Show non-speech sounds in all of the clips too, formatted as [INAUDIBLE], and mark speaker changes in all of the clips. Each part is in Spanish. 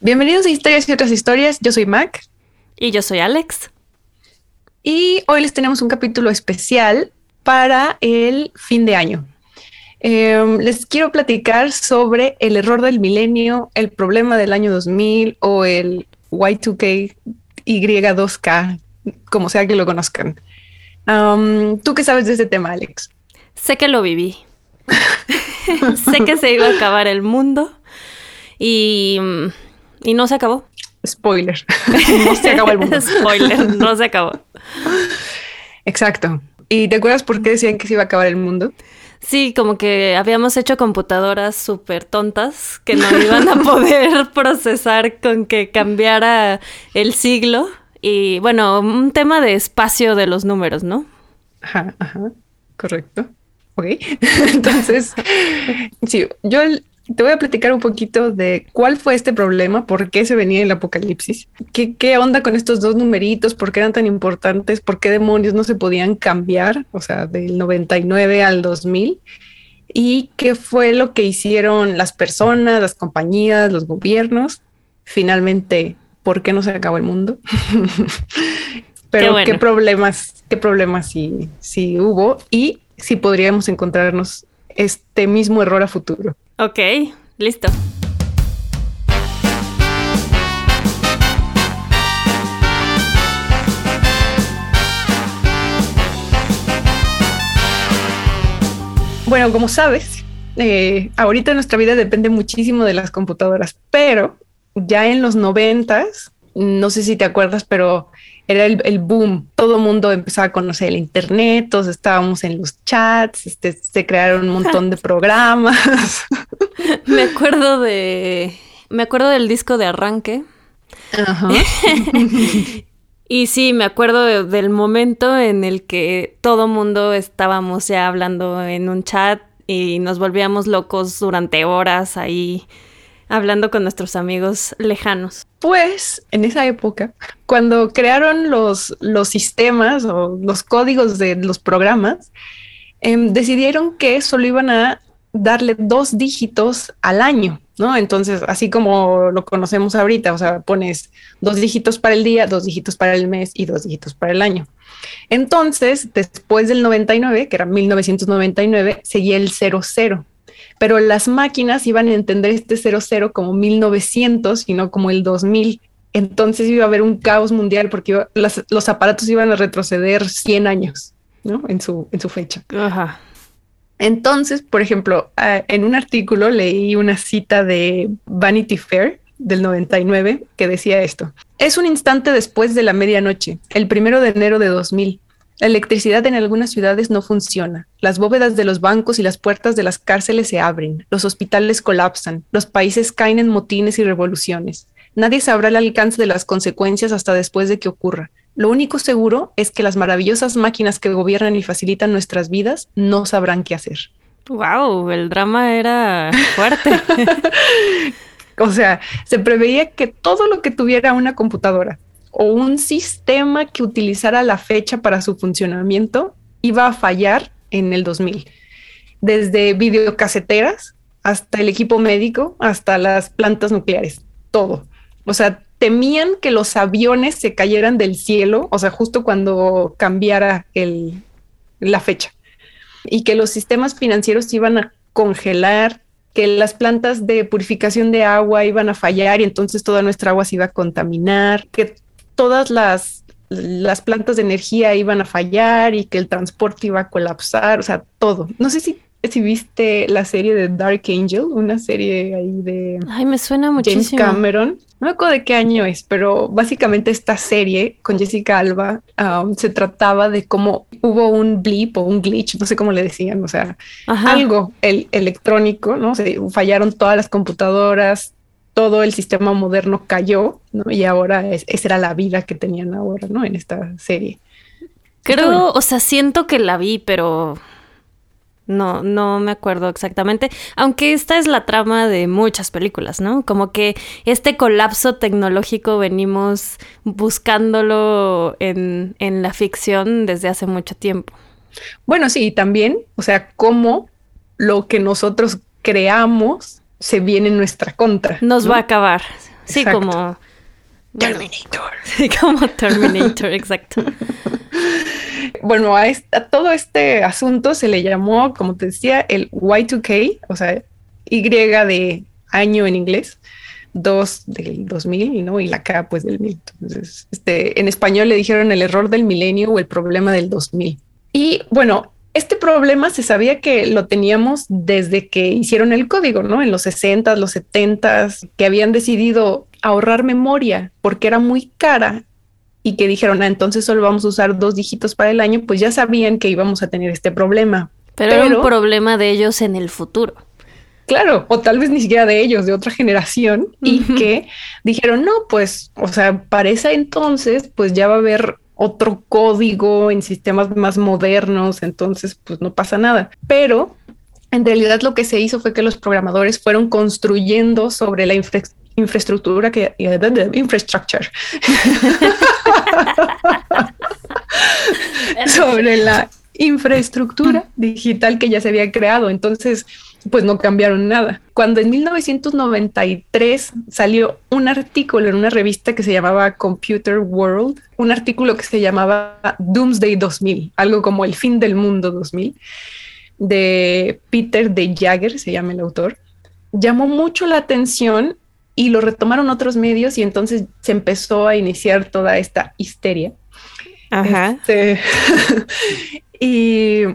Speaker 1: Bienvenidos a Historias y otras historias. Yo soy Mac.
Speaker 2: Y yo soy Alex.
Speaker 1: Y hoy les tenemos un capítulo especial para el fin de año. Em, les quiero platicar sobre el error del milenio, el problema del año 2000 o el Y2K, Y2K, como sea que lo conozcan. ¿Tú qué sabes de este tema, Alex?
Speaker 2: Sé que lo viví. [LAUGHS] sé que se iba a acabar el mundo y, y no se acabó.
Speaker 1: Spoiler. [LAUGHS] no se acabó el mundo.
Speaker 2: Spoiler, no se acabó.
Speaker 1: Exacto. ¿Y te acuerdas por qué decían que se iba a acabar el mundo?
Speaker 2: Sí, como que habíamos hecho computadoras súper tontas que no iban a poder [LAUGHS] procesar con que cambiara el siglo. Y bueno, un tema de espacio de los números, ¿no?
Speaker 1: Ajá, ajá, correcto. Ok. [LAUGHS] Entonces, sí, yo te voy a platicar un poquito de cuál fue este problema, por qué se venía el apocalipsis, qué, qué onda con estos dos numeritos, por qué eran tan importantes, por qué demonios no se podían cambiar, o sea, del 99 al 2000, y qué fue lo que hicieron las personas, las compañías, los gobiernos. Finalmente, ¿por qué no se acabó el mundo? [LAUGHS] Pero qué, problemas, qué problemas sí, sí hubo y si podríamos encontrarnos este mismo error a futuro.
Speaker 2: Ok, listo.
Speaker 1: Bueno, como sabes, eh, ahorita nuestra vida depende muchísimo de las computadoras, pero ya en los noventas, no sé si te acuerdas, pero era el, boom. Todo el mundo empezaba a conocer el Internet, todos estábamos en los chats, este, se crearon un montón de [LAUGHS] programas. [LAUGHS]
Speaker 2: me acuerdo de. Me acuerdo del disco de arranque. Ajá. [LAUGHS] y sí, me acuerdo del momento en el que todo mundo estábamos ya hablando en un chat y nos volvíamos locos durante horas ahí hablando con nuestros amigos lejanos.
Speaker 1: Pues en esa época, cuando crearon los, los sistemas o los códigos de los programas, em, decidieron que solo iban a darle dos dígitos al año, ¿no? Entonces, así como lo conocemos ahorita, o sea, pones dos dígitos para el día, dos dígitos para el mes y dos dígitos para el año. Entonces, después del 99, que era 1999, seguía el 00 pero las máquinas iban a entender este 00 como 1900 y no como el 2000. Entonces iba a haber un caos mundial porque los aparatos iban a retroceder 100 años, ¿no? En su, en su fecha. Ajá. Entonces, por ejemplo, ah, en un artículo leí una cita de Vanity Fair del 99 que decía esto. Es un instante después de la medianoche, el primero de enero de 2000. La electricidad en algunas ciudades no funciona. Las bóvedas de los bancos y las puertas de las cárceles se abren. Los hospitales colapsan. Los países caen en motines y revoluciones. Nadie sabrá el alcance de las consecuencias hasta después de que ocurra. Lo único seguro es que las maravillosas máquinas que gobiernan y facilitan nuestras vidas no sabrán qué hacer.
Speaker 2: Wow, el drama era fuerte. [LAUGHS]
Speaker 1: o sea, se preveía que todo lo que tuviera una computadora, o un sistema que utilizara la fecha para su funcionamiento iba a fallar en el 2000. Desde videocaseteras hasta el equipo médico, hasta las plantas nucleares, todo. O sea, temían que los aviones se cayeran del cielo, o sea, justo cuando cambiara el, la fecha, y que los sistemas financieros iban a congelar, que las plantas de purificación de agua iban a fallar y entonces toda nuestra agua se iba a contaminar, que todas las, las plantas de energía iban a fallar y que el transporte iba a colapsar, o sea, todo. No sé si, si viste la serie de Dark Angel, una serie ahí de...
Speaker 2: Ay, me suena muchísimo.
Speaker 1: James Cameron. No me acuerdo de qué año es, pero básicamente esta serie con Jessica Alba um, se trataba de cómo hubo un blip o un glitch, no sé cómo le decían, o sea, algo el, electrónico, ¿no? Se fallaron todas las computadoras, todo el sistema moderno cayó, ¿no? Y ahora esa era la vida que tenían ahora, ¿no? En esta serie.
Speaker 2: Creo, o sea, siento que la vi, pero no, no me acuerdo exactamente. Aunque esta es la trama de muchas películas, ¿no? Como que este colapso tecnológico venimos buscándolo en, en la ficción desde hace mucho tiempo.
Speaker 1: Bueno, sí, también, o sea, cómo lo que nosotros creamos se viene en nuestra contra.
Speaker 2: Nos va a acabar. Sí, como...
Speaker 1: Terminator. [LAUGHS]
Speaker 2: Sí, como Terminator, exacto. [LAUGHS]
Speaker 1: Bueno, a, todo este asunto se le llamó, como te decía, el Y2K, o sea, Y de año en inglés, 2 del 2000, ¿no? Y la K, pues del 1000. Entonces, este, en español le dijeron el error del milenio o el problema del 2000. Y bueno, este problema se sabía que lo teníamos desde que hicieron el código, ¿no? En los 60, los 70, que habían decidido ahorrar memoria porque era muy cara y que dijeron, ah, entonces solo vamos a usar dos dígitos para el año, pues ya sabían que íbamos a tener este problema.
Speaker 2: Pero, era un problema de ellos en el futuro.
Speaker 1: Claro, o tal vez ni siquiera de ellos, de otra generación, y que dijeron, no, pues, o sea, para ese entonces, pues ya va a haber otro código en sistemas más modernos, entonces pues no pasa nada. Pero en realidad lo que se hizo fue que los programadores fueron construyendo sobre la infraestructura que infrastructure [LAUGHS] [LAUGHS] sobre la infraestructura digital que ya se había creado. Entonces, pues no cambiaron nada. Cuando en 1993 salió un artículo en una revista que se llamaba Computer World, un artículo que se llamaba Doomsday 2000, algo como el fin del mundo 2000, de Peter de Jagger, se llama el autor, llamó mucho la atención y lo retomaron otros medios y entonces se empezó a iniciar toda esta histeria.
Speaker 2: Ajá.
Speaker 1: Este, [LAUGHS] y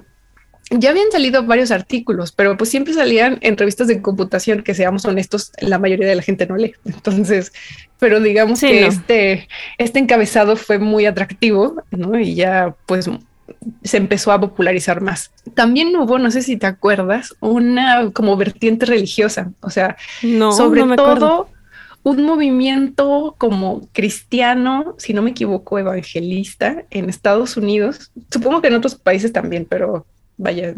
Speaker 1: ya habían salido varios artículos, pero pues siempre salían en revistas de computación que seamos honestos, la mayoría de la gente no lee. Entonces, pero digamos que este, este encabezado fue muy atractivo, ¿no? Y ya pues se empezó a popularizar más. También hubo, no sé si te acuerdas, una como vertiente religiosa, o sea, sobre todo un movimiento como cristiano, si no me equivoco, evangelista en Estados Unidos, supongo que en otros países también, pero vaya,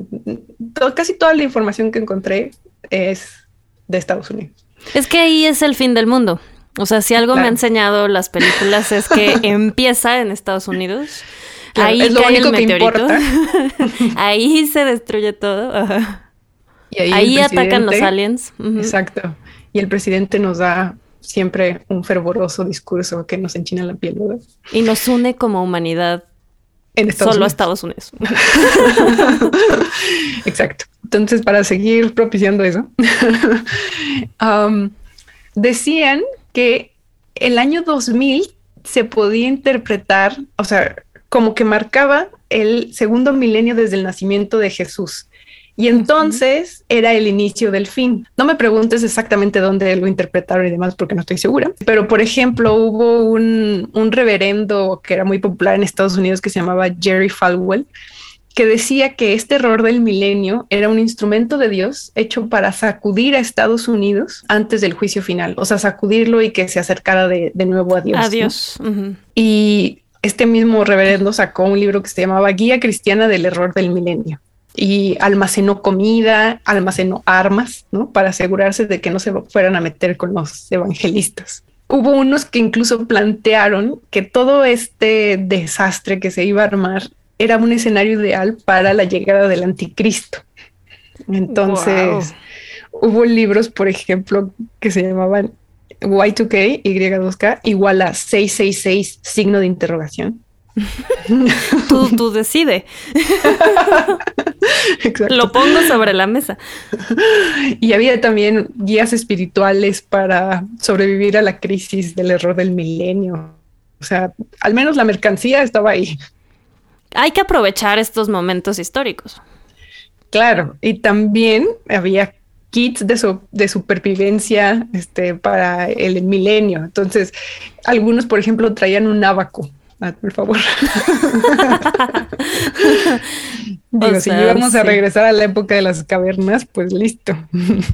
Speaker 1: casi toda la información que encontré es de Estados Unidos.
Speaker 2: Es que ahí es el fin del mundo. O sea, si algo me ha enseñado las películas es que [LAUGHS] empieza en Estados Unidos. ahí cae el meteorito. [LAUGHS] ahí se destruye todo. Y ahí, atacan los aliens.
Speaker 1: Exacto. Y el presidente nos da siempre un fervoroso discurso que nos enchina la piel, ¿verdad?
Speaker 2: Y nos une como humanidad en Estados Solo a Estados Unidos. [LAUGHS]
Speaker 1: Exacto. Entonces, para seguir propiciando eso, [LAUGHS] um, decían que el año 2000 se podía interpretar, o sea, como que marcaba el segundo milenio desde el nacimiento de Jesús. Y entonces era el inicio del fin. No me preguntes exactamente dónde lo interpretaron y demás porque no estoy segura, pero por ejemplo hubo un, un reverendo que era muy popular en Estados Unidos que se llamaba Jerry Falwell, que decía que este error del milenio era un instrumento de Dios hecho para sacudir a Estados Unidos antes del juicio final, o sea, sacudirlo y que se acercara de, de nuevo a Dios.
Speaker 2: A Dios.
Speaker 1: Y este mismo reverendo sacó un libro que se llamaba Guía Cristiana del Error del Milenio y almacenó comida, almacenó armas, ¿no? Para asegurarse de que no se fueran a meter con los evangelistas. Hubo unos que incluso plantearon que todo este desastre que se iba a armar era un escenario ideal para la llegada del anticristo. Entonces, hubo libros, por ejemplo, que se llamaban Y2K, Y2K, igual a 666, signo de interrogación. [LAUGHS]
Speaker 2: tú, tú decide. [LAUGHS] Lo pongo sobre la mesa.
Speaker 1: Y había también guías espirituales para sobrevivir a la crisis del error del milenio. O sea, al menos la mercancía estaba ahí.
Speaker 2: Hay que aprovechar estos momentos históricos.
Speaker 1: Claro, y también había kits de, de supervivencia este, para el milenio. Entonces, algunos, por ejemplo, traían un abaco Ah, por favor. [LAUGHS] [LAUGHS] Digo, si íbamos a regresar a la época de las cavernas, pues listo. [LAUGHS]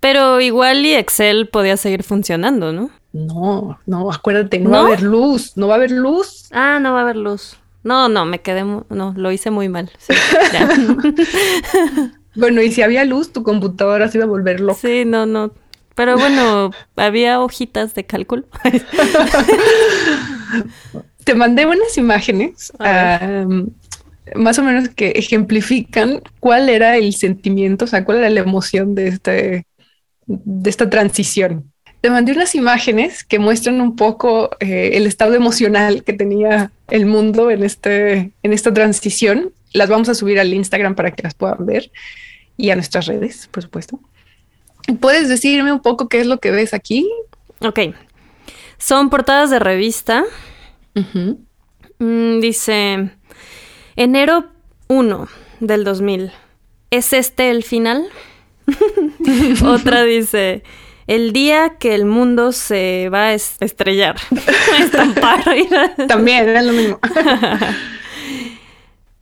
Speaker 2: Pero igual y Excel podía seguir funcionando, ¿no?
Speaker 1: No, no, acuérdate, no, va a haber luz, no va a haber luz.
Speaker 2: Ah, no va a haber luz. No, no, me quedé, no, lo hice muy mal.
Speaker 1: bueno, y si había luz, tu computadora se iba a volver loca.
Speaker 2: Sí, no, no. Pero bueno, había hojitas de cálculo.
Speaker 1: Te mandé unas imágenes más o menos que ejemplifican cuál era el sentimiento, o sea, cuál era la emoción de, este, de esta transición. te mandé unas imágenes que muestran un poco eh, el estado emocional que tenía el mundo en, este, en esta transición. Las vamos a subir al Instagram para que las puedan ver y a nuestras redes, por supuesto. ¿Puedes decirme un poco qué es lo que ves aquí?
Speaker 2: Ok. Son portadas de revista. Mm, dice, enero 1 del 2000. ¿Es este el final? [LAUGHS] Otra dice, el día que el mundo se va a estrellar. [LAUGHS]
Speaker 1: También es lo mismo. [LAUGHS]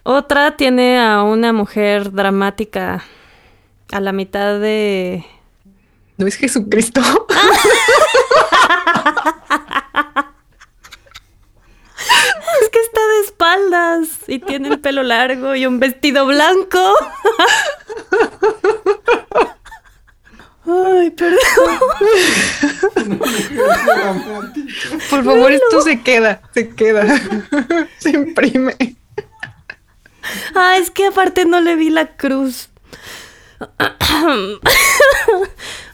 Speaker 2: Otra tiene a una mujer dramática a la mitad de...
Speaker 1: ¿No es Jesucristo?
Speaker 2: es que está de espaldas y tiene el pelo largo y un vestido blanco. Ay, perdón.
Speaker 1: Por favor, esto se queda, se queda. Se imprime.
Speaker 2: Ah, es que aparte no le vi la cruz.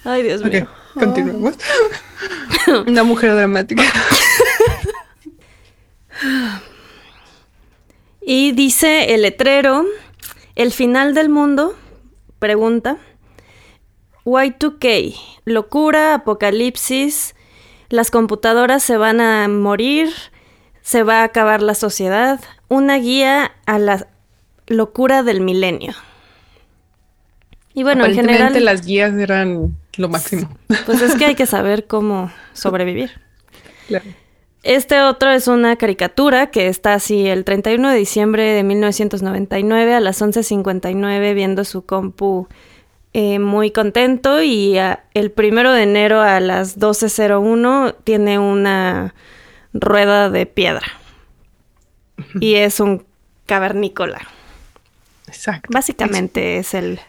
Speaker 2: Ay, Dios mío.
Speaker 1: continuemos. Una mujer dramática. [LAUGHS]
Speaker 2: Y dice el letrero, el final del mundo, pregunta, Y2K, locura, apocalipsis, las computadoras se van a morir, se va a acabar la sociedad, una guía a la locura del milenio.
Speaker 1: Y bueno, en general... las guías eran lo máximo.
Speaker 2: Pues es que hay que saber cómo sobrevivir. [LAUGHS] Este otro es una caricatura que está así el 31 de diciembre de 1999 a las 11.59 viendo su compu eh, muy contento y el primero de enero a las 12.01 tiene una rueda de piedra y es un cavernícola.
Speaker 1: Exacto.
Speaker 2: Básicamente es el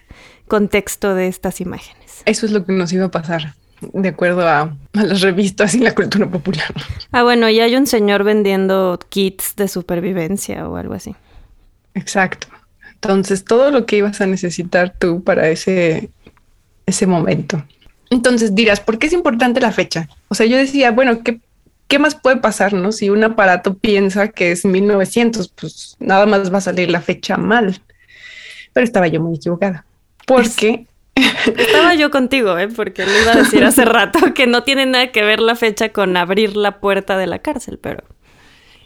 Speaker 2: contexto de estas imágenes.
Speaker 1: Eso es lo que nos iba a pasar de acuerdo a, las revistas y la cultura popular.
Speaker 2: Ah, bueno, y hay un señor vendiendo kits de supervivencia o algo así.
Speaker 1: Exacto. Entonces, todo lo que ibas a necesitar tú para ese, ese momento. Entonces dirás, ¿por qué es importante la fecha? O sea, yo decía, bueno, ¿qué, ¿qué más puede pasar, no? Si un aparato piensa que es 1900, pues nada más va a salir la fecha mal. Pero estaba yo muy equivocada. Porque
Speaker 2: estaba yo contigo, ¿eh? porque le iba a decir hace [LAUGHS] rato que no tiene nada que ver la fecha con abrir la puerta de la cárcel, pero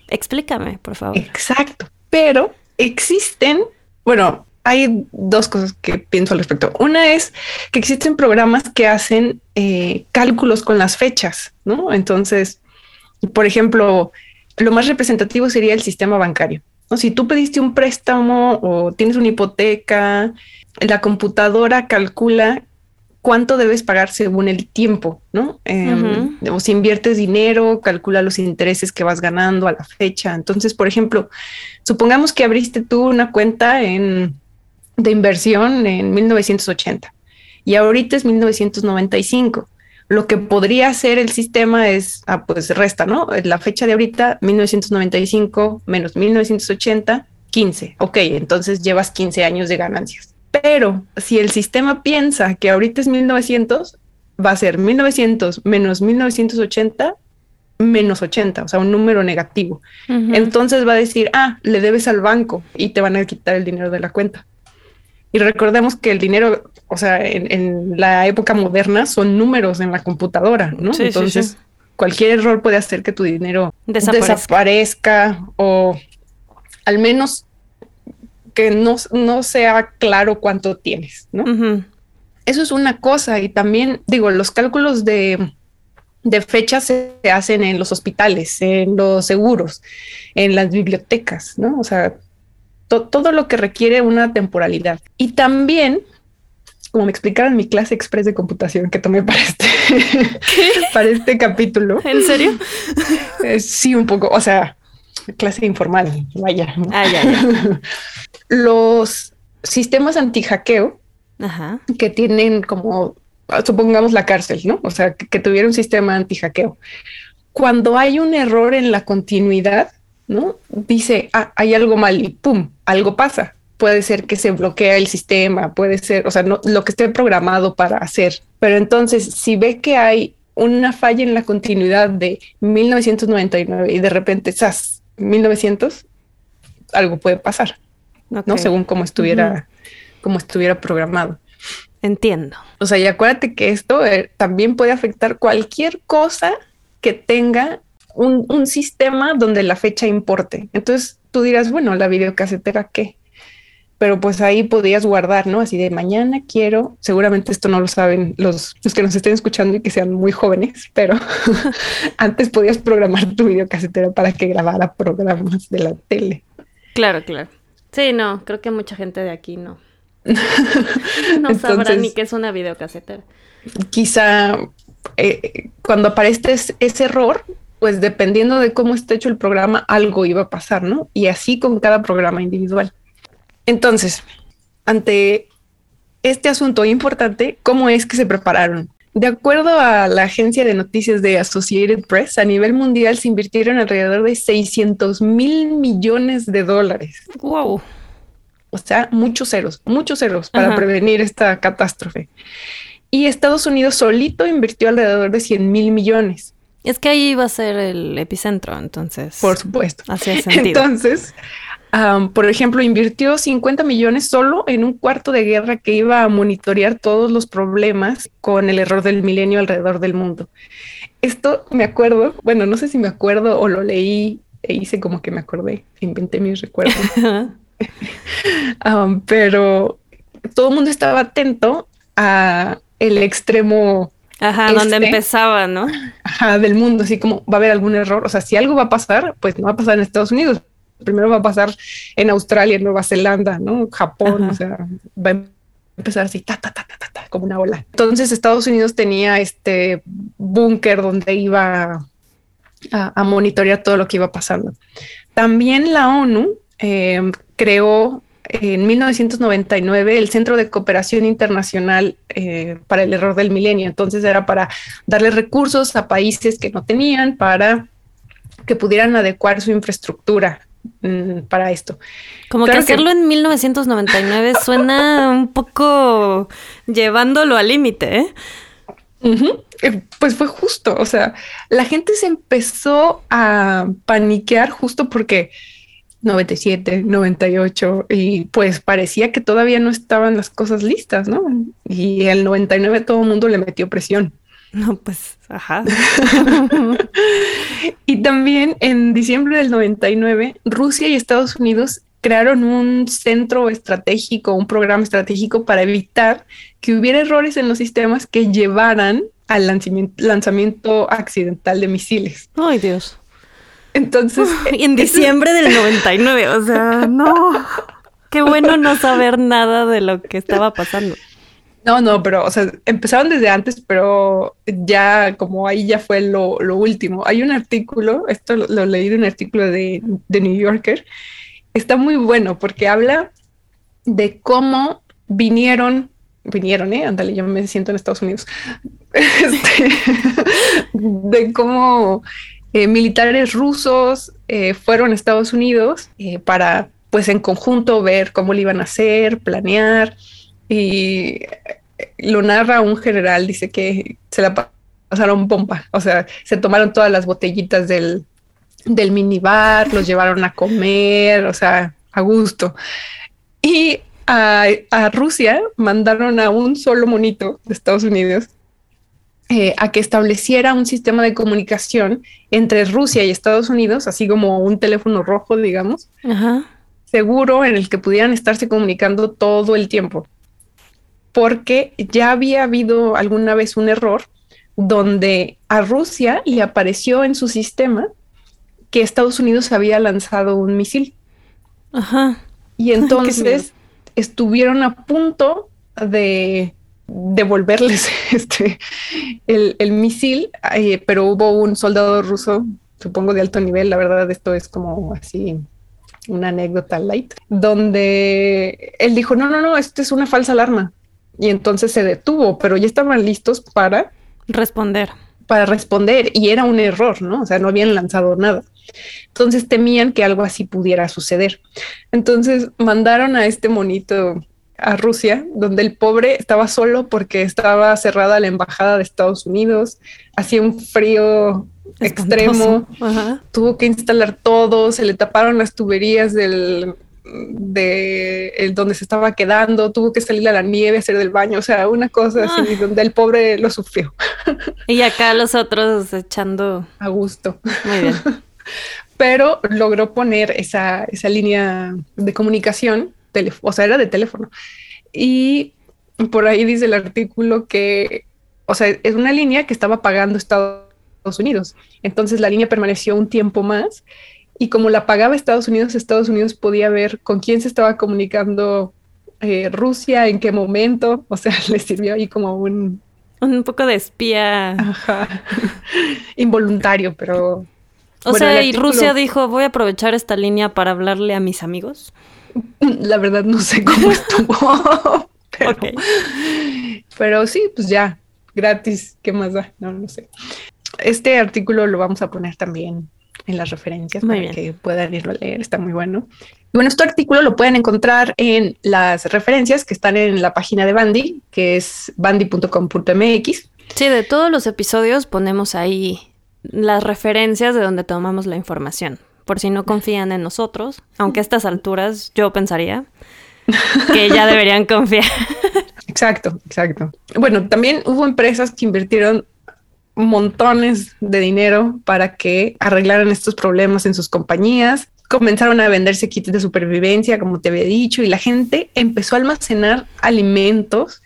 Speaker 2: explícame, por favor.
Speaker 1: Exacto, pero existen, bueno, hay dos cosas que pienso al respecto. Una es que existen programas que hacen eh, cálculos con las fechas, ¿no? Entonces, por ejemplo, lo más representativo sería el sistema bancario. ¿No? Si tú pediste un préstamo o tienes una hipoteca, la computadora calcula cuánto debes pagar según el tiempo, ¿no? Em, o si inviertes dinero, calcula los intereses que vas ganando a la fecha. Entonces, por ejemplo, supongamos que abriste tú una cuenta en, de inversión en 1980 y ahorita es 1995. Lo que podría hacer el sistema es, ah, pues resta, ¿no? La fecha de ahorita, 1995 menos 1980, 15. Ok, entonces llevas 15 años de ganancias. Pero si el sistema piensa que ahorita es 1900, va a ser 1900 menos 1980 menos 80, o sea, un número negativo. Entonces va a decir, ah, le debes al banco y te van a quitar el dinero de la cuenta. Y recordemos que el dinero, o sea, en, la época moderna son números en la computadora, ¿no? Entonces, cualquier error puede hacer que tu dinero desaparezca o al menos que no, sea claro cuánto tienes, ¿no? Eso es una cosa y también digo, los cálculos de, de fechas se hacen en los hospitales, en los seguros, en las bibliotecas, ¿no? O sea, todo lo que requiere una temporalidad. Y también, como me explicaron en mi clase express de computación que tomé para este, [LAUGHS] para este capítulo.
Speaker 2: ¿En serio?
Speaker 1: Eh, sí, un poco, o sea, clase informal, vaya.
Speaker 2: Ah, ya, ya. [LAUGHS]
Speaker 1: Los sistemas anti-hackeo que tienen como, supongamos la cárcel, ¿no? O sea, que, tuviera un sistema anti-hackeo. Cuando hay un error en la continuidad, ¿no? Dice, ah, hay algo mal y pum, algo pasa. Puede ser que se bloquea el sistema, puede ser, o sea, no, lo que esté programado para hacer. Pero entonces, si ve que hay una falla en la continuidad de 1999 y de repente, esas 1900, algo puede pasar, ¿no? Según cómo estuviera, estuviera programado.
Speaker 2: Entiendo.
Speaker 1: O sea, y acuérdate que esto eh, también puede afectar cualquier cosa que tenga un, un, sistema donde la fecha importe. Entonces tú dirás, bueno, la videocasetera, ¿qué? Pero pues ahí podías guardar, ¿no? Así de mañana quiero, seguramente esto no lo saben los, los que nos estén escuchando y que sean muy jóvenes, pero [LAUGHS] antes podías programar tu videocasetera para que grabara programas de la tele.
Speaker 2: Claro, claro. Sí, no, creo que mucha gente de aquí no. [LAUGHS] no sabrá ni qué es una videocasetera.
Speaker 1: Quizá eh, cuando aparece ese error, pues dependiendo de cómo esté hecho el programa, algo iba a pasar, ¿no? Y así con cada programa individual. Entonces, ante este asunto importante, ¿cómo es que se prepararon? De acuerdo a la agencia de noticias de Associated Press, a nivel mundial se invirtieron alrededor de 600 mil millones de dólares.
Speaker 2: Wow.
Speaker 1: O sea, muchos ceros, muchos ceros para prevenir esta catástrofe. Y Estados Unidos solito invirtió alrededor de 100 mil millones.
Speaker 2: Es que ahí iba a ser el epicentro, entonces.
Speaker 1: Por supuesto.
Speaker 2: Hacía sentido.
Speaker 1: Entonces, por ejemplo, invirtió 50 millones solo en un cuarto de guerra que iba a monitorear todos los problemas con el error del milenio alrededor del mundo. Esto me acuerdo, bueno, no sé si me acuerdo o lo leí e hice como que me acordé, inventé mis recuerdos. [LAUGHS] pero todo el mundo estaba atento a el extremo
Speaker 2: Ajá, donde este empezaba, ¿no?
Speaker 1: Ajá, del mundo, así como va a haber algún error. O sea, si algo va a pasar, pues no va a pasar en Estados Unidos, primero va a pasar en Australia, en Nueva Zelanda, ¿no? Japón, o sea, va a empezar así, ta, ta, ta, ta, ta, como una ola. Entonces Estados Unidos tenía este búnker donde iba a, monitorear todo lo que iba pasando. También la ONU eh, creó en 1999 el Centro de Cooperación Internacional eh, para el Error del Milenio. Entonces era para darle recursos a países que no tenían para que pudieran adecuar su infraestructura Mm, para esto.
Speaker 2: Como que hacerlo en 1999 suena un poco llevándolo al límite, ¿eh?
Speaker 1: ¿eh? Pues fue justo, o sea, la gente se empezó a paniquear justo porque 97, 98 y pues parecía que todavía no estaban las cosas listas, ¿no? Y el 99 todo el mundo le metió presión. [LAUGHS]
Speaker 2: No, pues, ajá.
Speaker 1: y también en diciembre del 99, Rusia y Estados Unidos crearon un centro estratégico, un programa estratégico para evitar que hubiera errores en los sistemas que llevaran al lanzamiento, accidental de misiles.
Speaker 2: Ay, Dios.
Speaker 1: Entonces...
Speaker 2: en diciembre del [LAUGHS] 99, o sea, no. Qué bueno no saber nada de lo que estaba pasando.
Speaker 1: No, no, pero, o sea, empezaron desde antes, pero ya como ahí ya fue lo, último. Hay un artículo, esto lo, leí de un artículo de, de, New Yorker, está muy bueno porque habla de cómo vinieron, vinieron, eh, ándale, yo me siento en Estados Unidos, [LAUGHS] este, [LAUGHS] de cómo eh, militares rusos eh, fueron a Estados Unidos eh, para, pues en conjunto, ver cómo lo iban a hacer, planear y lo narra un general, dice que se la pasaron bomba, o sea, se tomaron todas las botellitas del, del minibar, los llevaron a comer, o sea, a gusto. Y a, Rusia mandaron a un solo monito de Estados Unidos eh, a que estableciera un sistema de comunicación entre Rusia y Estados Unidos, así como un teléfono rojo, digamos, seguro en el que pudieran estarse comunicando todo el tiempo porque ya había habido alguna vez un error donde a Rusia le apareció en su sistema que Estados Unidos había lanzado un misil.
Speaker 2: Ajá.
Speaker 1: Y entonces estuvieron a punto de devolverles [LAUGHS] este, el, misil, eh, pero hubo un soldado ruso, supongo de alto nivel, la verdad esto es como así una anécdota light, donde él dijo, no, no, no, esto es una falsa alarma y entonces se detuvo, pero ya estaban listos para
Speaker 2: responder.
Speaker 1: Para responder y era un error, ¿no? O sea, no habían lanzado nada. Entonces temían que algo así pudiera suceder. Entonces mandaron a este monito a Rusia, donde el pobre estaba solo porque estaba cerrada la embajada de Estados Unidos, hacía un frío extremo, tuvo que instalar todo, se le taparon las tuberías del de el donde se estaba quedando, tuvo que salir a la nieve a hacer del baño, o sea, una cosa así ah. donde el pobre lo sufrió. [LAUGHS]
Speaker 2: Y acá los otros echando
Speaker 1: a gusto. Muy bien. [LAUGHS] Pero logró poner esa, esa línea de comunicación, o sea, era de teléfono. Y por ahí dice el artículo que, o sea, es una línea que estaba pagando Estados Unidos. Entonces la línea permaneció un tiempo más y como la pagaba Estados Unidos, Estados Unidos podía ver con quién se estaba comunicando eh, Rusia, en qué momento, o sea, [LAUGHS] le sirvió ahí como un...
Speaker 2: Un poco de espía. [LAUGHS]
Speaker 1: Involuntario, pero...
Speaker 2: O sea, y Rusia dijo, voy a aprovechar esta línea para hablarle a mis amigos.
Speaker 1: La verdad no sé cómo [LAUGHS] estuvo. pero, pero sí, pues ya, gratis, ¿qué más da? No, no sé. Este artículo lo vamos a poner también en las referencias para que puedan irlo a leer, está muy bueno. bueno, este artículo lo pueden encontrar en las referencias que están en la página de Bandy, que es bandy.com.mx.
Speaker 2: Sí, de todos los episodios ponemos ahí las referencias de donde tomamos la información, por si no confían en nosotros, aunque a estas alturas yo pensaría que ya deberían confiar. [LAUGHS]
Speaker 1: Exacto, exacto. Bueno, también hubo empresas que invirtieron montones de dinero para que arreglaran estos problemas en sus compañías. Comenzaron a venderse kits de supervivencia, como te había dicho, y la gente empezó a almacenar alimentos,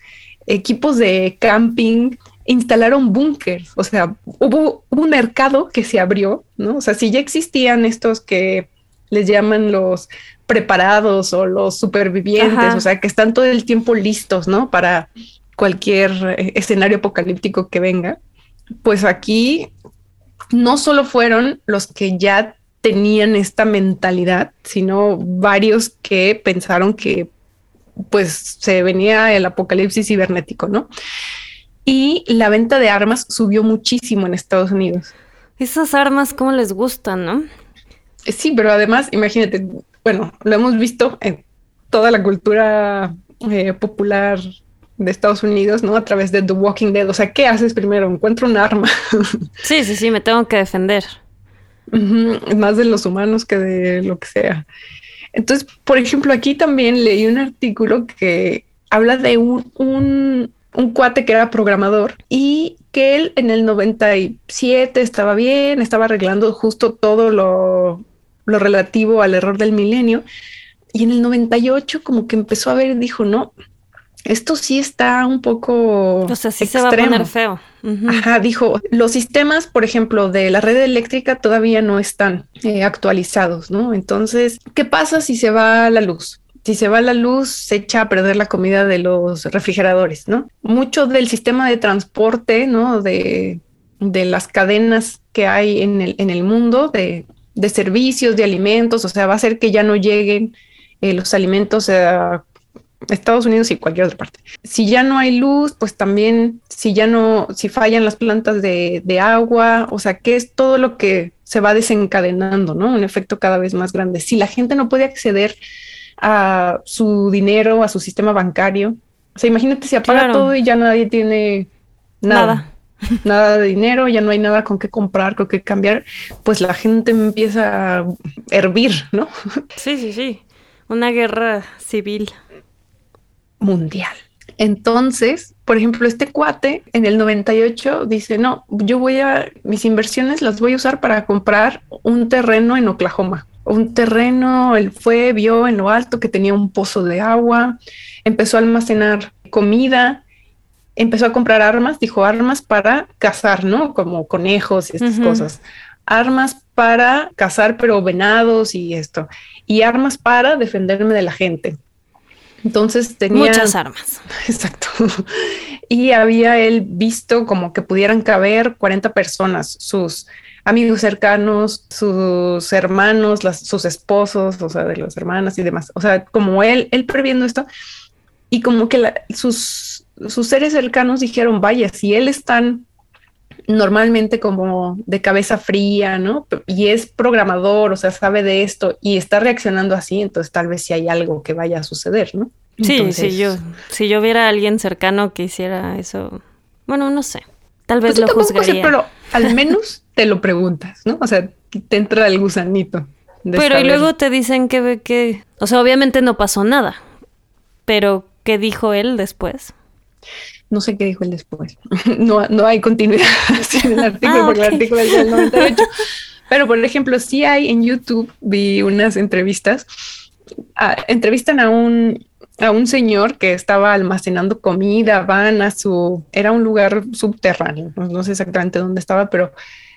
Speaker 1: equipos de camping, instalaron búnkers, o sea, hubo, un mercado que se abrió, ¿no? O sea, si ya existían estos que les llaman los preparados o los supervivientes, o sea, que están todo el tiempo listos, ¿no? Para cualquier eh, escenario apocalíptico que venga pues aquí no solo fueron los que ya tenían esta mentalidad, sino varios que pensaron que pues se venía el apocalipsis cibernético, ¿no? Y la venta de armas subió muchísimo en Estados Unidos.
Speaker 2: Esas armas, ¿cómo les gustan, no?
Speaker 1: Sí, pero además, imagínate, bueno, lo hemos visto en toda la cultura eh, popular de Estados Unidos, ¿no? A través de The Walking Dead. O sea, ¿qué haces primero? Encuentro un arma. [LAUGHS]
Speaker 2: sí, sí, sí, me tengo que defender.
Speaker 1: Más de los humanos que de lo que sea. Entonces, por ejemplo, aquí también leí un artículo que habla de un, un, un cuate que era programador y que él en el 97 estaba bien, estaba arreglando justo todo lo, lo relativo al error del milenio. Y en el 98 como que empezó a ver, dijo, no, esto sí está un poco.
Speaker 2: O sea, sí se va a poner feo.
Speaker 1: Ajá, dijo, los sistemas, por ejemplo, de la red eléctrica todavía no están eh, actualizados, ¿no? Entonces, ¿qué pasa si se va la luz? Si se va la luz, se echa a perder la comida de los refrigeradores, ¿no? Mucho del sistema de transporte, ¿no? De, de las cadenas que hay en el, en el mundo, de, de servicios, de alimentos, o sea, va a ser que ya no lleguen eh, los alimentos a Estados Unidos y cualquier otra parte. Si ya no hay luz, pues también si ya no, si fallan las plantas de, de, agua, o sea, que es todo lo que se va desencadenando, ¿no? Un efecto cada vez más grande. Si la gente no puede acceder a su dinero, a su sistema bancario, o sea, imagínate si apaga todo y ya nadie tiene nada. nada. [LAUGHS] Nada de dinero, ya no hay nada con qué comprar, con qué cambiar, pues la gente empieza a hervir, ¿no?
Speaker 2: Sí, sí, sí. Una guerra civil
Speaker 1: mundial. Entonces, por ejemplo, este cuate en el 98 dice, no, yo voy a, mis inversiones las voy a usar para comprar un terreno en Oklahoma. Un terreno, él fue, vio en lo alto que tenía un pozo de agua, empezó a almacenar comida, empezó a comprar armas, dijo armas para cazar, ¿no? Como conejos y estas cosas. Armas para cazar, pero venados y esto. Y armas para defenderme de la gente. Entonces tenía
Speaker 2: muchas armas. [LAUGHS]
Speaker 1: Exacto. Y había él visto como que pudieran caber 40 personas, sus amigos cercanos, sus hermanos, sus esposos, o sea, de las hermanas y demás. O sea, como él, él previendo esto y como que sus, sus seres cercanos dijeron, vaya, si él es tan normalmente como de cabeza fría, ¿no? Y es programador, o sea, sabe de esto y está reaccionando así, entonces tal vez si hay algo que vaya a suceder, ¿no?
Speaker 2: Sí, si yo, si yo viera a alguien cercano que hiciera eso, bueno, no sé, tal vez pues lo juzgaría.
Speaker 1: pero al menos te lo preguntas, ¿no? O sea, te entra el gusanito.
Speaker 2: Pero y luego te dicen que, que, o sea, obviamente no pasó nada, pero ¿qué dijo él después?
Speaker 1: No sé qué dijo él después. [LAUGHS] No, no hay continuidad [LAUGHS] en el artículo, ah, porque el artículo es del 98. [LAUGHS] Pero, por ejemplo, sí hay en YouTube, vi unas entrevistas, ah, entrevistan a un, a un señor que estaba almacenando comida, van a su, era un lugar subterráneo, no sé exactamente dónde estaba, pero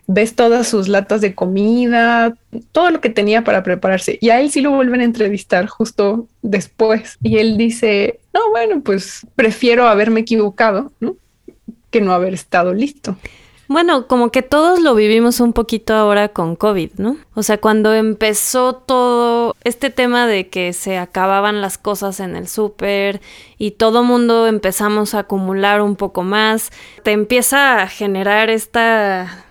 Speaker 1: ves todas sus latas de comida, todo lo que tenía para prepararse. Y a él sí lo vuelven a entrevistar justo después. Y él dice, no, bueno, pues prefiero haberme equivocado, ¿no? Que no haber estado listo.
Speaker 2: Bueno, como que todos lo vivimos un poquito ahora con COVID, ¿no? O sea, cuando empezó todo este tema de que se acababan las cosas en el súper y todo mundo empezamos a acumular un poco más, te empieza a generar esta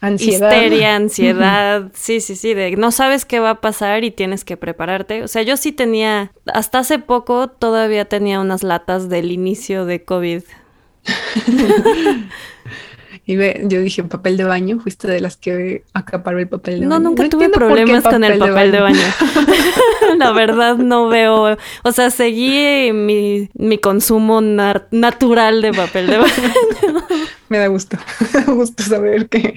Speaker 2: ansiedad. Histeria, [LAUGHS] ansiedad, sí, sí, sí, de no sabes qué va a pasar y tienes que prepararte. O sea, yo sí tenía, hasta hace poco todavía tenía unas latas del inicio de COVID.
Speaker 1: Y ve, yo dije, papel de baño, fuiste de las que acaparó el papel de
Speaker 2: baño.
Speaker 1: No,
Speaker 2: nunca tuve problemas con el papel de baño. [LAUGHS] [LAUGHS] La verdad no veo, o sea, seguí mi, mi consumo natural de papel de baño.
Speaker 1: Me da gusto, [LAUGHS] me da gusto saber que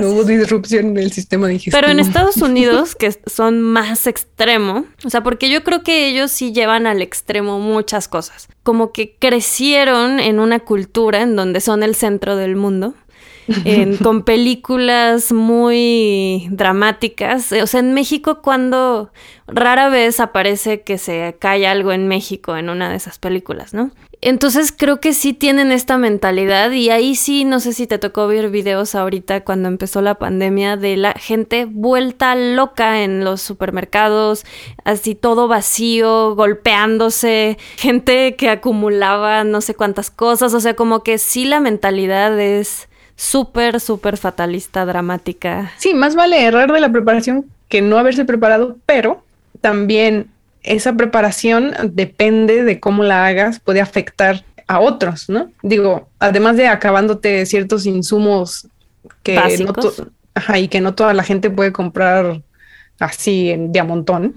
Speaker 1: no hubo disrupción en el sistema digestivo.
Speaker 2: Pero en [LAUGHS] Estados Unidos, que son más extremo, o sea, porque yo creo que ellos sí llevan al extremo muchas cosas. Como que crecieron en una cultura en donde son el centro del mundo [LAUGHS] con películas muy dramáticas. O sea, en México cuando rara vez aparece que se cae algo en México en una de esas películas, ¿no? Entonces creo que sí tienen esta mentalidad y ahí sí, no sé si te tocó ver videos ahorita cuando empezó la pandemia de la gente vuelta loca en los supermercados, así todo vacío, golpeándose, gente que acumulaba no sé cuántas cosas, o sea, como que sí la mentalidad es súper, súper fatalista, dramática.
Speaker 1: Sí, más vale errar de la preparación que no haberse preparado, pero también esa preparación depende de cómo la hagas, puede afectar a otros, ¿no? Digo, además de acabándote ciertos insumos que no y que no toda la gente puede comprar así en de montón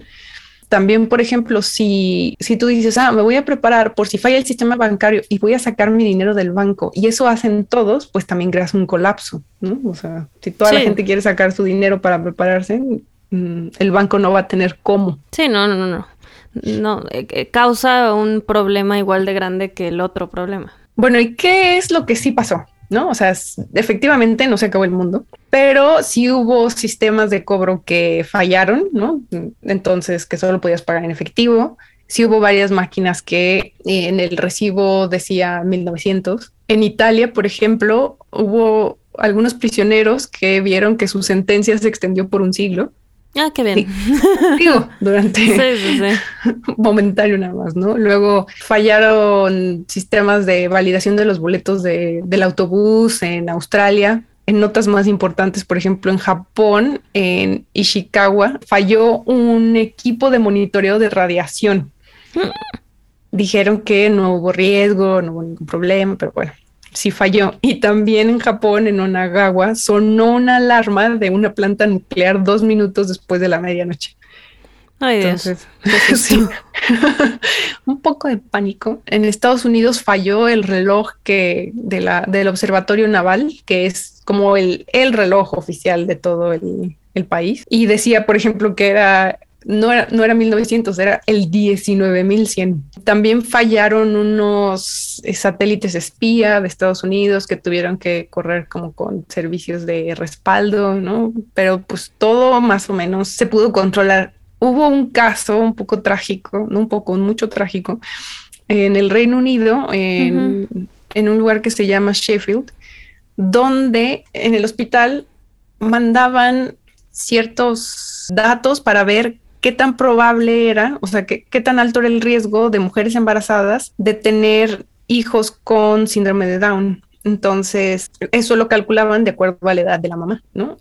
Speaker 1: también, por ejemplo, si, si tú dices, ah, me voy a preparar por si falla el sistema bancario y voy a sacar mi dinero del banco y eso hacen todos, pues también creas un colapso, ¿no? O sea, si toda la gente quiere sacar su dinero para prepararse, mm, el banco no va a tener cómo.
Speaker 2: Sí, no, no, no, no. Eh, eh, causa un problema igual de grande que el otro problema.
Speaker 1: Bueno, ¿y qué es lo que sí pasó? ¿no? O sea, efectivamente no se acabó el mundo, pero sí hubo sistemas de cobro que fallaron, ¿no? Entonces, que solo podías pagar en efectivo. Sí hubo varias máquinas que en el recibo decía 1900. En Italia, por ejemplo, hubo algunos prisioneros que vieron que su sentencia se extendió por un siglo
Speaker 2: Ah, qué bien.
Speaker 1: Digo, durante [LAUGHS] [LAUGHS] momentario nada más, ¿no? Luego fallaron sistemas de validación de los boletos de, del autobús en Australia. En notas más importantes, por ejemplo, en Japón, en Ishikawa, falló un equipo de monitoreo de radiación. Mm. Dijeron que no hubo riesgo, no hubo ningún problema, pero bueno, sí falló. Y también en Japón, en Onagawa, sonó una alarma de una planta nuclear dos minutos después de la medianoche.
Speaker 2: Ay, Entonces, [LAUGHS]
Speaker 1: sí, [LAUGHS] un poco de pánico. En Estados Unidos falló el reloj que de la, del observatorio naval, que es como el, el reloj oficial de todo el, el país. Y decía, por ejemplo, que era no era, no era 1900, era el 19100. También fallaron unos satélites espía de Estados Unidos que tuvieron que correr como con servicios de respaldo, ¿no? Pero pues todo más o menos se pudo controlar. Hubo un caso un poco trágico, no un poco, mucho trágico, en el Reino Unido, en, en un lugar que se llama Sheffield, donde en el hospital mandaban ciertos datos para ver qué tan probable era, o sea, qué, qué tan alto era el riesgo de mujeres embarazadas de tener hijos con síndrome de Down. Entonces, eso lo calculaban de acuerdo a la edad de la mamá, ¿no?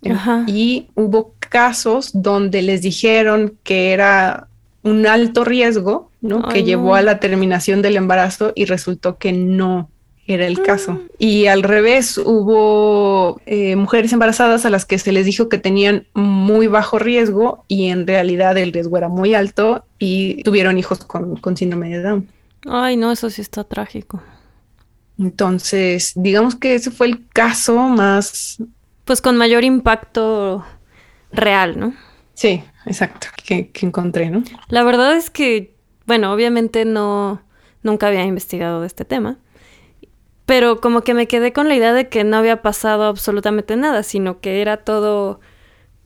Speaker 1: Y hubo casos donde les dijeron que era un alto riesgo ¿no? que llevó a la terminación del embarazo y resultó que no era el caso. Mm. Y al revés, hubo eh, mujeres embarazadas a las que se les dijo que tenían muy bajo riesgo y en realidad el riesgo era muy alto y tuvieron hijos con, con síndrome de Down.
Speaker 2: Ay, no, eso sí está trágico.
Speaker 1: Entonces, digamos que ese fue el caso más...
Speaker 2: Pues con mayor impacto real, ¿no?
Speaker 1: Sí, exacto, que, que encontré, ¿no?
Speaker 2: La verdad es que, bueno, obviamente no, nunca había investigado de este tema, pero como que me quedé con la idea de que no había pasado absolutamente nada, sino que era todo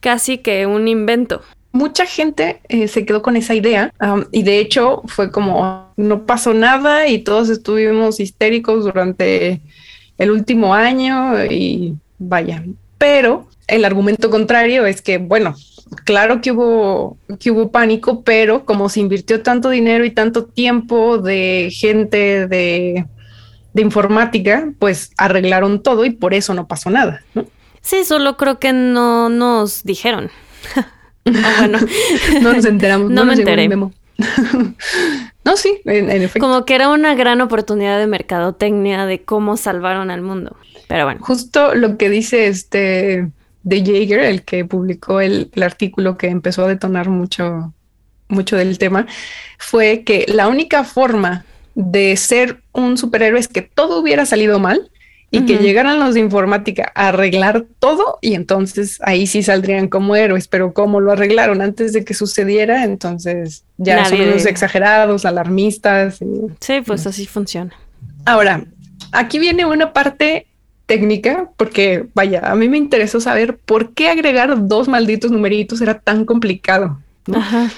Speaker 2: casi que un invento.
Speaker 1: Mucha gente eh, se quedó con esa idea y de hecho fue como no pasó nada y todos estuvimos histéricos durante el último año y vaya, pero el argumento contrario es que, bueno, claro que hubo, que hubo pánico, pero como se invirtió tanto dinero y tanto tiempo de gente, de de informática, pues arreglaron todo y por eso no pasó nada, ¿no?
Speaker 2: Sí, solo creo que no nos dijeron. [LAUGHS]
Speaker 1: Ah, bueno. no nos enteramos.
Speaker 2: No, me enteré. [LAUGHS]
Speaker 1: no, sí, en, efecto.
Speaker 2: Como que era una gran oportunidad de mercadotecnia de cómo salvaron al mundo. Pero bueno.
Speaker 1: Justo lo que dice este de Jaeger, el que publicó el, el artículo que empezó a detonar mucho, mucho del tema, fue que la única forma de ser un superhéroe es que todo hubiera salido mal y que llegaran los de informática a arreglar todo y entonces ahí sí saldrían como héroes, pero como lo arreglaron antes de que sucediera, entonces ya son unos exagerados, alarmistas.
Speaker 2: Sí, pues así funciona.
Speaker 1: Ahora, aquí viene una parte técnica, porque vaya, a mí me interesó saber por qué agregar dos malditos numeritos era tan complicado. Ajá.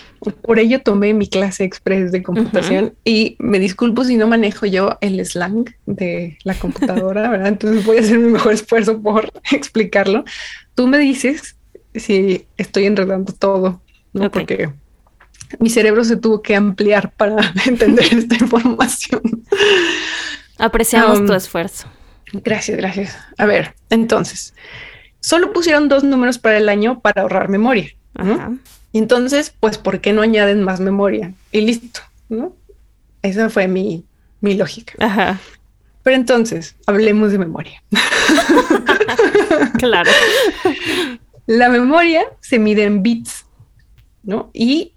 Speaker 1: Por ello tomé mi clase express de computación y me disculpo si no manejo yo el slang de la computadora, [LAUGHS] ¿verdad? Entonces voy a hacer mi mejor esfuerzo por [LAUGHS] explicarlo. Tú me dices si estoy enredando todo, ¿no? Porque mi cerebro se tuvo que ampliar para [LAUGHS] entender esta información.
Speaker 2: Apreciamos tu um, esfuerzo.
Speaker 1: Gracias, gracias. A ver, entonces, solo pusieron dos números para el año para ahorrar memoria. Ajá. Y entonces, pues, ¿por qué no añaden más memoria? Y listo, ¿no? Esa fue mi, mi lógica. Ajá. Pero entonces, hablemos de memoria. [LAUGHS]
Speaker 2: claro.
Speaker 1: La memoria se mide en bits, ¿no? Y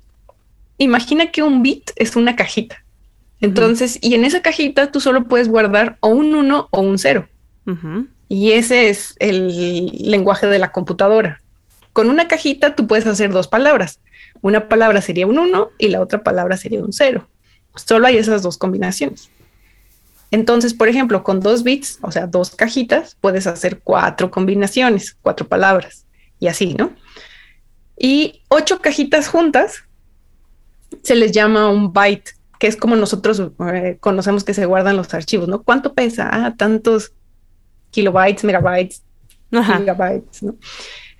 Speaker 1: imagina que un bit es una cajita. Entonces, y en esa cajita tú solo puedes guardar o un 1 o un 0. Y ese es el lenguaje de la computadora. Con una cajita tú puedes hacer dos palabras. Una palabra sería un 1 y la otra palabra sería un 0. Solo hay esas dos combinaciones. Entonces, por ejemplo, con dos bits, o sea, dos cajitas, puedes hacer cuatro combinaciones, cuatro palabras y así, ¿no? Y ocho cajitas juntas se les llama un byte, que es como nosotros eh, conocemos que se guardan los archivos, ¿no? ¿Cuánto pesa? Ah, tantos kilobytes, megabytes, gigabytes, ¿no?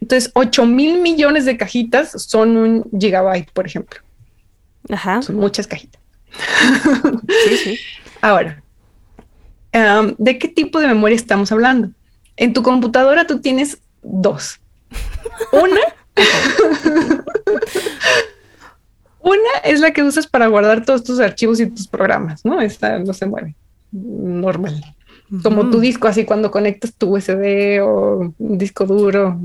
Speaker 1: Entonces, 8 mil millones de cajitas son un gigabyte, por ejemplo. Ajá. Son muchas cajitas. Sí, sí. [LAUGHS] Ahora, ¿de qué tipo de memoria estamos hablando? En tu computadora tú tienes dos. Una. [LAUGHS] Una es la que usas para guardar todos tus archivos y tus programas, ¿no? Esta no se mueve. Normal como tu disco, así cuando conectas tu USB o un disco duro.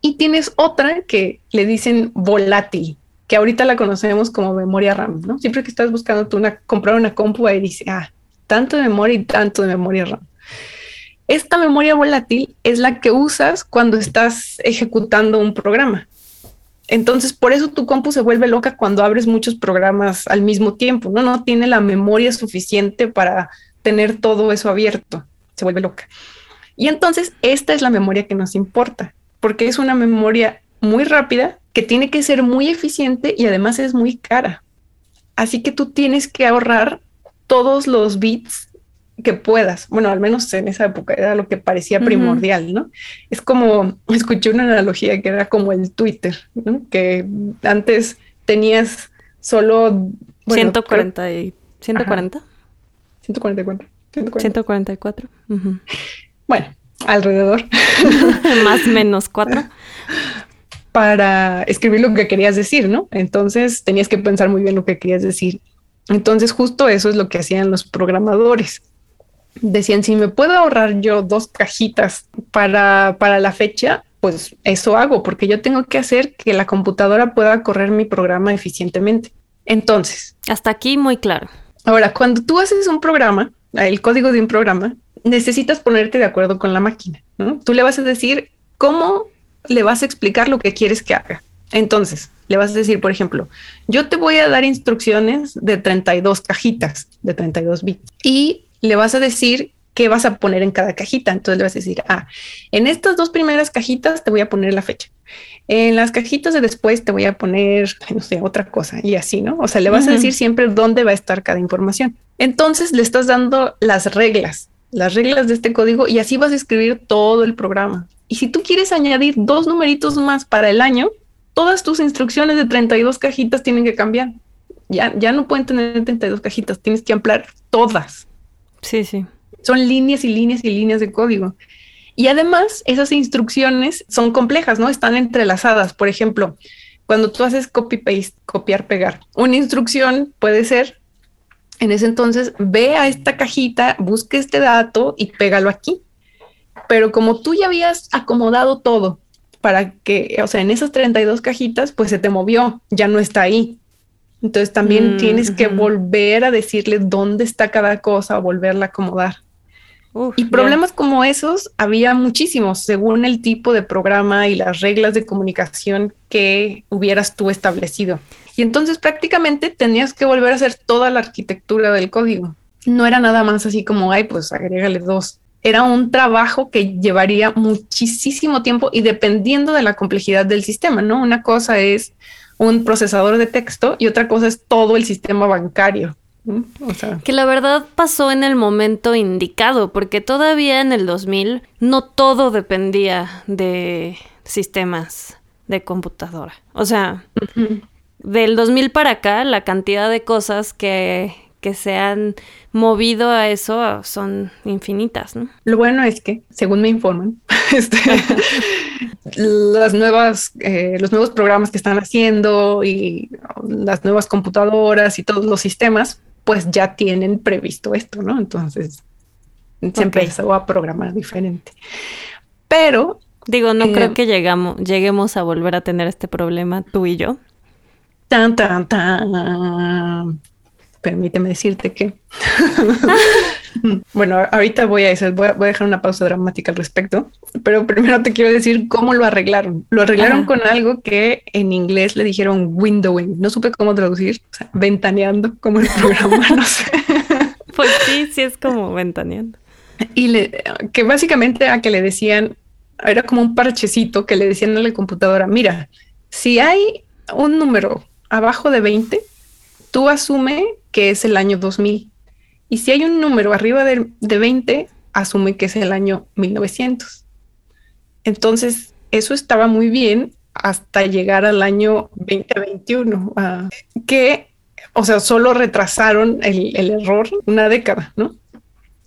Speaker 1: Y tienes otra que le dicen volátil, que ahorita la conocemos como memoria RAM, ¿no? Siempre que estás buscando tú una, comprar una compu, ahí dice, ah, tanto de memoria y tanto de memoria RAM. Esta memoria volátil es la que usas cuando estás ejecutando un programa. Entonces, por eso tu compu se vuelve loca cuando abres muchos programas al mismo tiempo, ¿no? No tiene la memoria suficiente para tener todo eso abierto, se vuelve loca. Y entonces esta es la memoria que nos importa, porque es una memoria muy rápida, que tiene que ser muy eficiente y además es muy cara. Así que tú tienes que ahorrar todos los bits que puedas. Bueno, al menos en esa época era lo que parecía primordial, ¿no? Es como, [LAUGHS] escuché una analogía que era como el Twitter, ¿no? Que antes tenías solo...
Speaker 2: 140 y... 140.
Speaker 1: 144.
Speaker 2: 144.
Speaker 1: Bueno, alrededor. [LAUGHS]
Speaker 2: Más menos cuatro.
Speaker 1: para escribir lo que querías decir, ¿no? Entonces tenías que pensar muy bien lo que querías decir. Entonces justo eso es lo que hacían los programadores. Decían, si me puedo ahorrar yo dos cajitas para, para la fecha, pues eso hago, porque yo tengo que hacer que la computadora pueda correr mi programa eficientemente. Entonces.
Speaker 2: Hasta aquí muy claro.
Speaker 1: Ahora, cuando tú haces un programa, el código de un programa, necesitas ponerte de acuerdo con la máquina. Tú le vas a decir cómo le vas a explicar lo que quieres que haga. Entonces, le vas a decir, por ejemplo, yo te voy a dar instrucciones de 32 cajitas, de 32 bits, y le vas a decir qué vas a poner en cada cajita. Entonces le vas a decir, ah, en estas dos primeras cajitas te voy a poner la fecha. En las cajitas de después te voy a poner, no sé, otra cosa y así, ¿no? O sea, le vas a decir siempre dónde va a estar cada información. Entonces le estás dando las reglas, las reglas de este código y así vas a escribir todo el programa. Y si tú quieres añadir dos numeritos más para el año, todas tus instrucciones de 32 cajitas tienen que cambiar. Ya, ya no pueden tener 32 cajitas, tienes que ampliar todas.
Speaker 2: Sí, sí.
Speaker 1: Son líneas y líneas y líneas de código. Y además, esas instrucciones son complejas, ¿no? Están entrelazadas. Por ejemplo, cuando tú haces copy-paste, copiar, pegar, una instrucción puede ser, en ese entonces, ve a esta cajita, busque este dato y pégalo aquí. Pero como tú ya habías acomodado todo para que, o sea, en esas 32 cajitas, pues se te movió, ya no está ahí. Entonces también mm, tienes que volver a decirle dónde está cada cosa, volverla a acomodar y problemas como esos había muchísimos según el tipo de programa y las reglas de comunicación que hubieras tú establecido. Y entonces prácticamente tenías que volver a hacer toda la arquitectura del código. No era nada más así como, ay, pues agrégale dos. Era un trabajo que llevaría muchísimo tiempo y dependiendo de la complejidad del sistema, ¿no? Una cosa es un procesador de texto y otra cosa es todo el sistema bancario.
Speaker 2: Que la verdad pasó en el momento indicado, porque todavía en el 2000 no todo dependía de sistemas de computadora. O sea, del 2000 para acá, la cantidad de cosas que, que se han movido a eso son infinitas, ¿no?
Speaker 1: Lo bueno es que, según me informan, [LAUGHS] este, [LAUGHS] las nuevas, eh, los nuevos programas que están haciendo y las nuevas computadoras y todos los sistemas pues ya tienen previsto esto, ¿no? Entonces se empezó a programar diferente. Pero...
Speaker 2: Digo, no creo eh, que llegamos, lleguemos a volver a tener este problema tú y yo.
Speaker 1: Tan, tan, tan. Permíteme decirte que [LAUGHS] [LAUGHS] bueno, ahorita voy a, voy a, dejar una pausa dramática al respecto, pero primero te quiero decir cómo lo arreglaron. Lo arreglaron con algo que en inglés le dijeron windowing. No supe cómo traducir, o sea, ventaneando como el programa, no sé. [LAUGHS]
Speaker 2: Pues sí, sí es como ventaneando.
Speaker 1: Y le, que básicamente a que le decían, era como un parchecito que le decían a la computadora, mira, si hay un número abajo de 20, tú asume que es el año 2000 y si hay un número arriba de, 20, asume que es el año 1900. Entonces, eso estaba muy bien hasta llegar al año 2021, ah, que, o sea, solo retrasaron el, error una década, ¿no?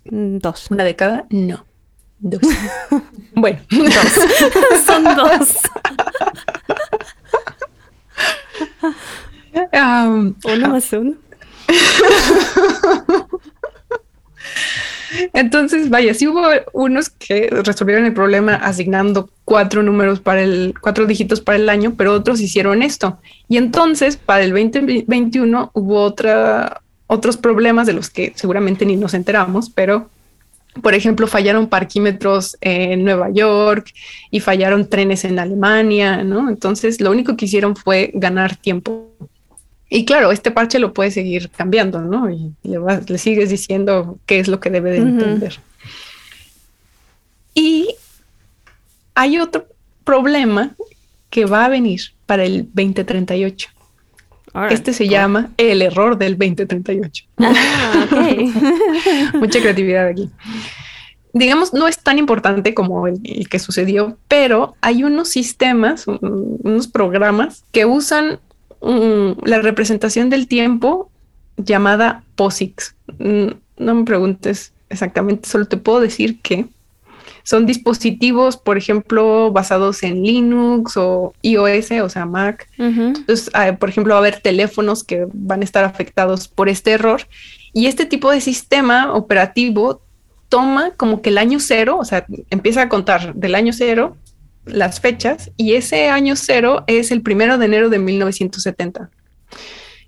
Speaker 2: Mm, dos.
Speaker 1: ¿Una década? No. Dos. [LAUGHS] bueno,
Speaker 2: dos. [LAUGHS] Son dos.
Speaker 1: Um,
Speaker 2: uno más uno. [LAUGHS]
Speaker 1: Entonces, vaya, sí hubo unos que resolvieron el problema asignando cuatro números para el, cuatro dígitos para el año, pero otros hicieron esto. Y entonces, para el 2021 hubo otra, otros problemas de los que seguramente ni nos enteramos, pero por ejemplo, fallaron parquímetros en Nueva York y fallaron trenes en Alemania, ¿no? Entonces, lo único que hicieron fue ganar tiempo y claro, este parche lo puedes seguir cambiando, ¿no? Y le, sigues diciendo qué es lo que debe de entender. Y hay otro problema que va a venir para el 2038. este se llama el error del 2038. Ah, [LAUGHS] Mucha creatividad aquí. Digamos, no es tan importante como el, el, que sucedió, pero hay unos sistemas, unos programas que usan la representación del tiempo llamada POSIX. Mm, no me preguntes exactamente, solo te puedo decir que Son dispositivos, por ejemplo, basados en Linux o iOS, o sea, Mac. Entonces, ah, por ejemplo, va a haber teléfonos que van a estar afectados por este error. Y este tipo de sistema operativo toma como que el año cero, o sea, empieza a contar del año cero las fechas y ese año cero es el primero de enero de 1970.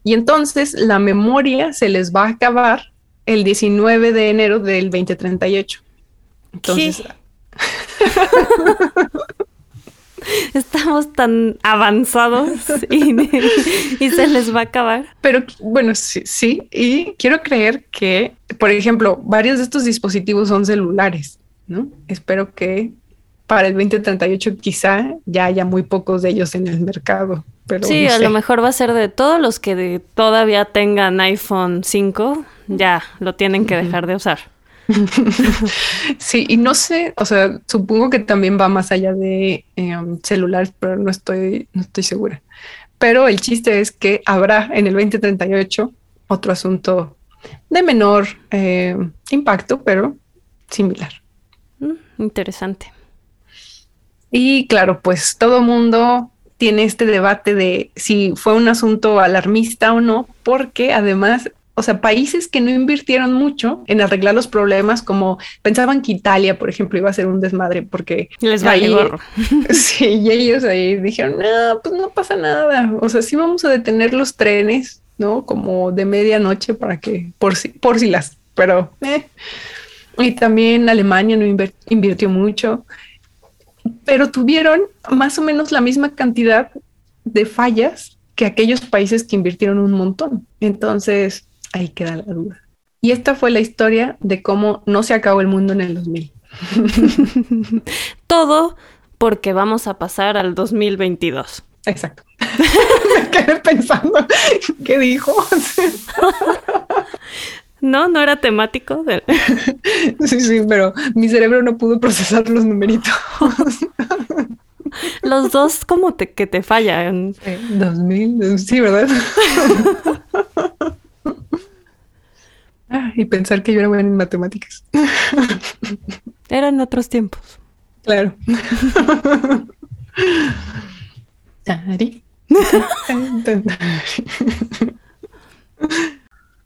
Speaker 1: Y entonces la memoria se les va a acabar el 19 de enero del 2038. Entonces... [LAUGHS]
Speaker 2: Estamos tan avanzados y, se les va a acabar.
Speaker 1: Pero bueno, sí, sí, y quiero creer que, por ejemplo, varios de estos dispositivos son celulares, ¿no? Espero que para el 2038 quizá ya haya muy pocos de ellos en el mercado. Pero
Speaker 2: sí, a lo mejor va a ser de todos los que todavía tengan iPhone 5, ya lo tienen que dejar de usar. [LAUGHS]
Speaker 1: sí, y no sé, o sea, supongo que también va más allá de em, celulares, pero no estoy, no estoy segura. Pero el chiste es que habrá en el 2038 otro asunto de menor em, impacto, pero similar.
Speaker 2: Mm, interesante.
Speaker 1: Y claro, pues todo mundo tiene este debate de si fue un asunto alarmista o no, porque además, o sea, países que no invirtieron mucho en arreglar los problemas, como pensaban que Italia, por ejemplo, iba a ser un desmadre porque
Speaker 2: les va a gorro. [LAUGHS]
Speaker 1: Sí, y ellos ahí dijeron, no, pues no pasa nada. O sea, sí vamos a detener los trenes, ¿no? Como de medianoche para que, por si, por si las, pero, eh. Y también Alemania no invirtió mucho pero tuvieron más o menos la misma cantidad de fallas que aquellos países que invirtieron un montón. Entonces, ahí queda la duda. Y esta fue la historia de cómo no se acabó el mundo en el 2000. [LAUGHS]
Speaker 2: Todo porque vamos a pasar al 2022.
Speaker 1: Exacto. [LAUGHS] Me quedé pensando, ¿qué dijo? [LAUGHS]
Speaker 2: No, no era temático. [LAUGHS]
Speaker 1: sí, sí, pero mi cerebro no pudo procesar los numeritos.
Speaker 2: los dos como te, que te fallan.
Speaker 1: Dos mil, sí, ¿verdad? [LAUGHS] Ah, y pensar que yo era buena en matemáticas.
Speaker 2: Eran otros tiempos.
Speaker 1: Claro. [LAUGHS]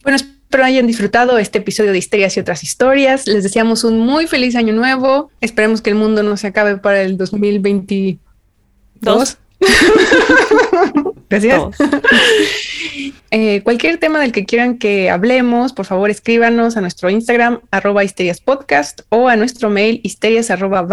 Speaker 1: bueno, Espero hayan disfrutado este episodio de Histerias y otras historias. Les deseamos un muy feliz año nuevo. Esperemos que el mundo no se acabe para el 2022. [LAUGHS] Gracias. [LAUGHS] Eh, cualquier tema del que quieran que hablemos, por favor escríbanos a nuestro Instagram, arroba histerias podcast, o a nuestro mail histerias arroba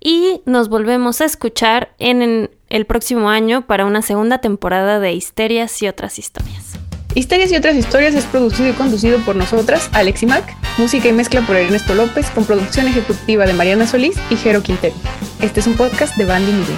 Speaker 2: Y nos volvemos a escuchar en el próximo año para una segunda temporada de Histerias y otras historias.
Speaker 1: Histerias y otras historias es producido y conducido por nosotras, Alex y Mac, música y mezcla por Ernesto López, con producción ejecutiva de Mariana Solís y Jero Quintero. Este es un podcast de Bandy Media.